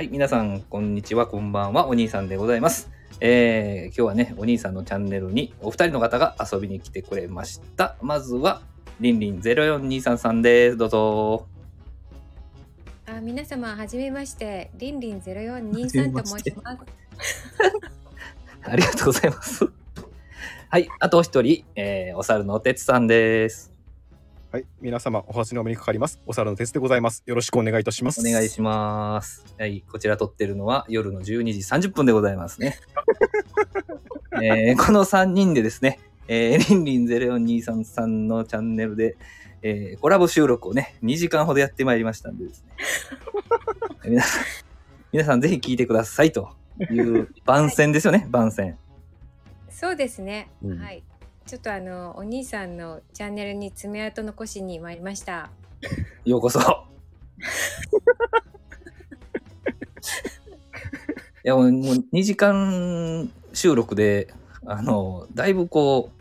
はい、皆さん、こんにちは、こんばんは、お兄さんでございます。えー、今日はね、お兄さんのチャンネルにお二人の方が遊びに来てくれました。まずは、りんりん0423さんです。どうぞ。あ皆様はじめましてりんりんゼロ四二三と申します。ありがとうございます。はい、あと一人、えー、お猿のおてつさんです。はい、皆様お初にお目にかかります。お猿の鉄でございます。よろしくお願いいたします。お願いします。はい、こちら撮ってるのは夜の12時30分でございますね。えーこの3人でですね、えー、りんりん0423さんのチャンネルで、えーコラボ収録をね、2時間ほどやってまいりましたんでですね。皆さん、皆さんぜひ聞いてくださいという番宣ですよね、番宣。そうですね。うんはい。ちょっとあのお兄さんのチャンネルに爪痕残しに参りました。ようこそ。いやもうもう2時間収録で、あの、だいぶこ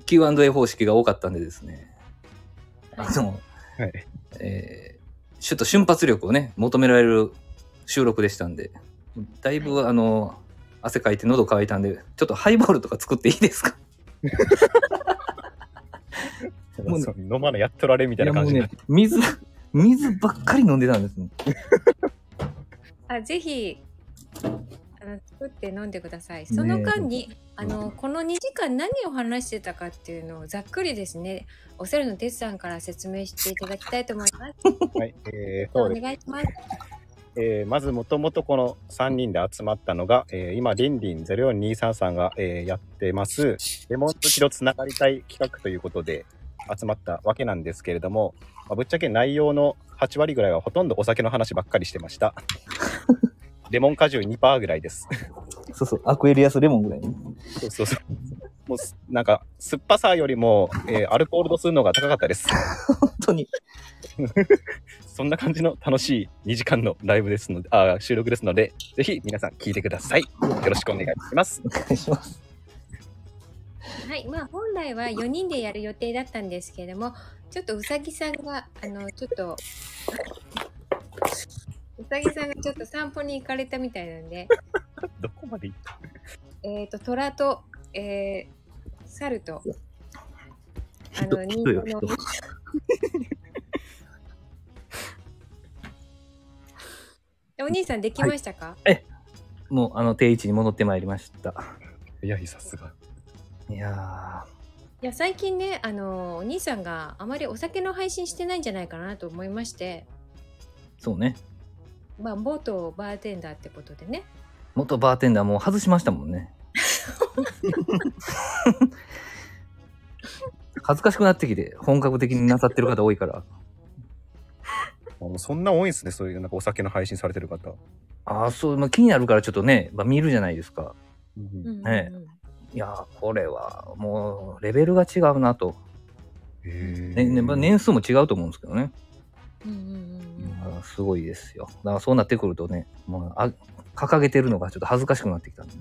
う、Q&A 方式が多かったんでですね、あの、はい。えーちょっと瞬発力をね、求められる収録でしたんで、だいぶ、はあの、汗かいて喉乾いたんで、ちょっとハイボールとか作っていいですか？もうねそう飲まないやっとられみたいな感じになね、水、水ばっかり飲んでたんですね。あぜひあの作って飲んでください。その間に、あのこの2時間何を話してたかっていうのをざっくりですね、おせるのてつさんから説明していただきたいと思います。はい。えー、そおうです。願いします。えー、まずもともとこの3人で集まったのが、えー、今、リンリン0423さんが、えー、やってます、レモン好きとつながりたい企画ということで集まったわけなんですけれども、まあ、ぶっちゃけ内容の8割ぐらいはほとんどお酒の話ばっかりしてました。レモン果汁2%ぐらいです。そうそう、アクエリアスレモンぐらいね。そうそうそう。もうす、なんか、酸っぱさよりも、えーアルコール度数の方が高かったです。本当に。そんな感じの楽しい2時間のライブですので、あー収録ですので、ぜひ皆さん聞いてください。よろしくお願いします。お願いします。はい、まあ本来は4人でやる予定だったんですけれども、ちょっとうさぎさんがあのちょっとうさぎさんがちょっと散歩に行かれたみたいなんで、どこまで行った？えっ、と虎と、えー、猿とあの人人よ間のお兄さんできましたか、もう、あの、定位置に戻ってまいりました。いや、さすが。いやい、や最近ねあのお兄さんがあまりお酒の配信してないんじゃないかなと思いまして、ー、そうね。まあ元バーテンダーってことでね。元バーテンダーもう外しましたもんね。恥ずかしくなってきて、本格的になさってる方多いから。あのそんな多いんですね、そういうなんかお酒の配信されてる方。ああ、そう、まあ、気になるからちょっとね、まあ、見るじゃないですか。うんねいやー、これはもう、レベルが違うなと。へねねまあ年数も違うと思うんですけどね。うんうんうんうんまあすごいですよ。だからそうなってくるとね、もうあ掲げてるのがちょっと恥ずかしくなってきたんでね。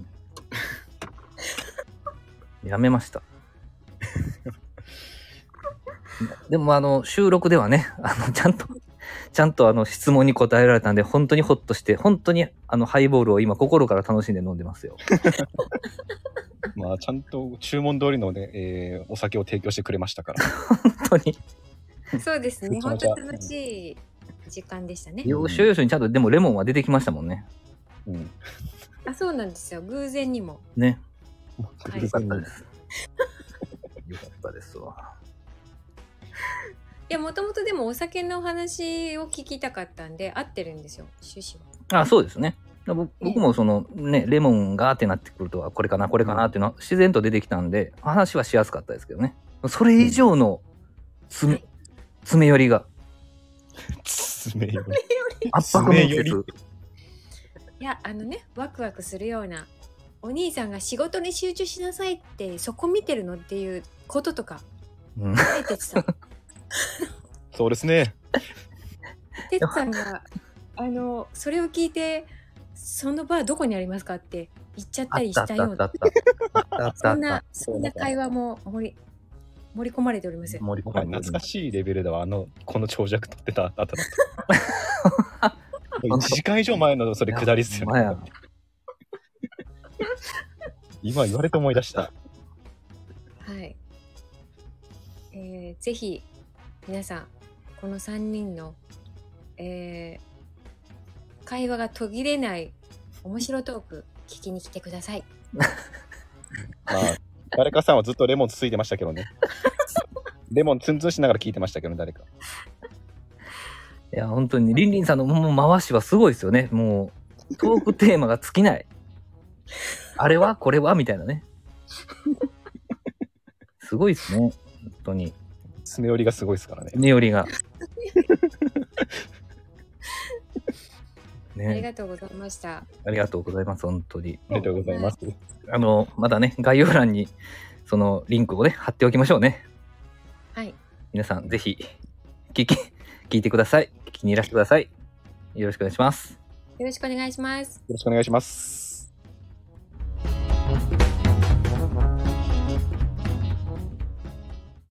やめました。でもあの収録ではね、あのちゃんと、ちゃんとあの質問に答えられたんで、本当にホッとして、本当にあのハイボールを今心から楽しんで飲んでますよ。まあ、ちゃんと注文通りのね、えーお酒を提供してくれましたから。本当に。そうですね。本当楽しい時間でしたね。要所要所にちゃんとでもレモンは出てきましたもんね。うん。あ、そうなんですよ。偶然にも。ね。はいよかったです。よかったですわ。いや、もともとでもお酒の話を聞きたかったんで、合ってるんですよ。趣旨は。あ、そうですね。ぼ僕もそのね、レモンがーってなってくるとは、これかな、これかなっていうのは自然と出てきたんで、話はしやすかったですけどね。それ以上の詰め、はい詰め寄りが、爪より。圧迫面接。いや、あのね、ワクワクするような。お兄さんが仕事に集中しなさいってそこ見てるのっていうこととか、うん、はい、哲さん。そうですね。哲さんが、あの、それを聞いて、そのバーどこにありますかって言っちゃったりあったあしたようなったあったあった。あったあったあっそんなた。、そんな会話も盛り、盛り込まれております。はい、盛り込まれてる懐かしいレベルでは、あの、この長尺取ってた後だと。1時間以上前のそれ下りっすよね。今言われて思い出した。はい。えーぜひ皆さんこの3人の、えー会話が途切れない面白トーク聞きに来てください。まあ、誰かさんはずっとレモンつついてましたけどね。レモンツンツンしながら聞いてましたけどね、誰か。いや、本当に、リンリンさんのもう回しはすごいですよね。もう、トークテーマが尽きない。あれはこれはみたいなね。すごいですね。本当に。詰め寄りがすごいですからね。ねよりが。ありね、がとうございました。ありがとうございます、本当に。ありがとうございます。あの、まだね、概要欄に、そのリンクをね、貼っておきましょうね。はい。皆さん、ぜひ、聞き、聞いてください。聞きにいらしてください。よろしくお願いします。よろしくお願いします。よろしくお願いします。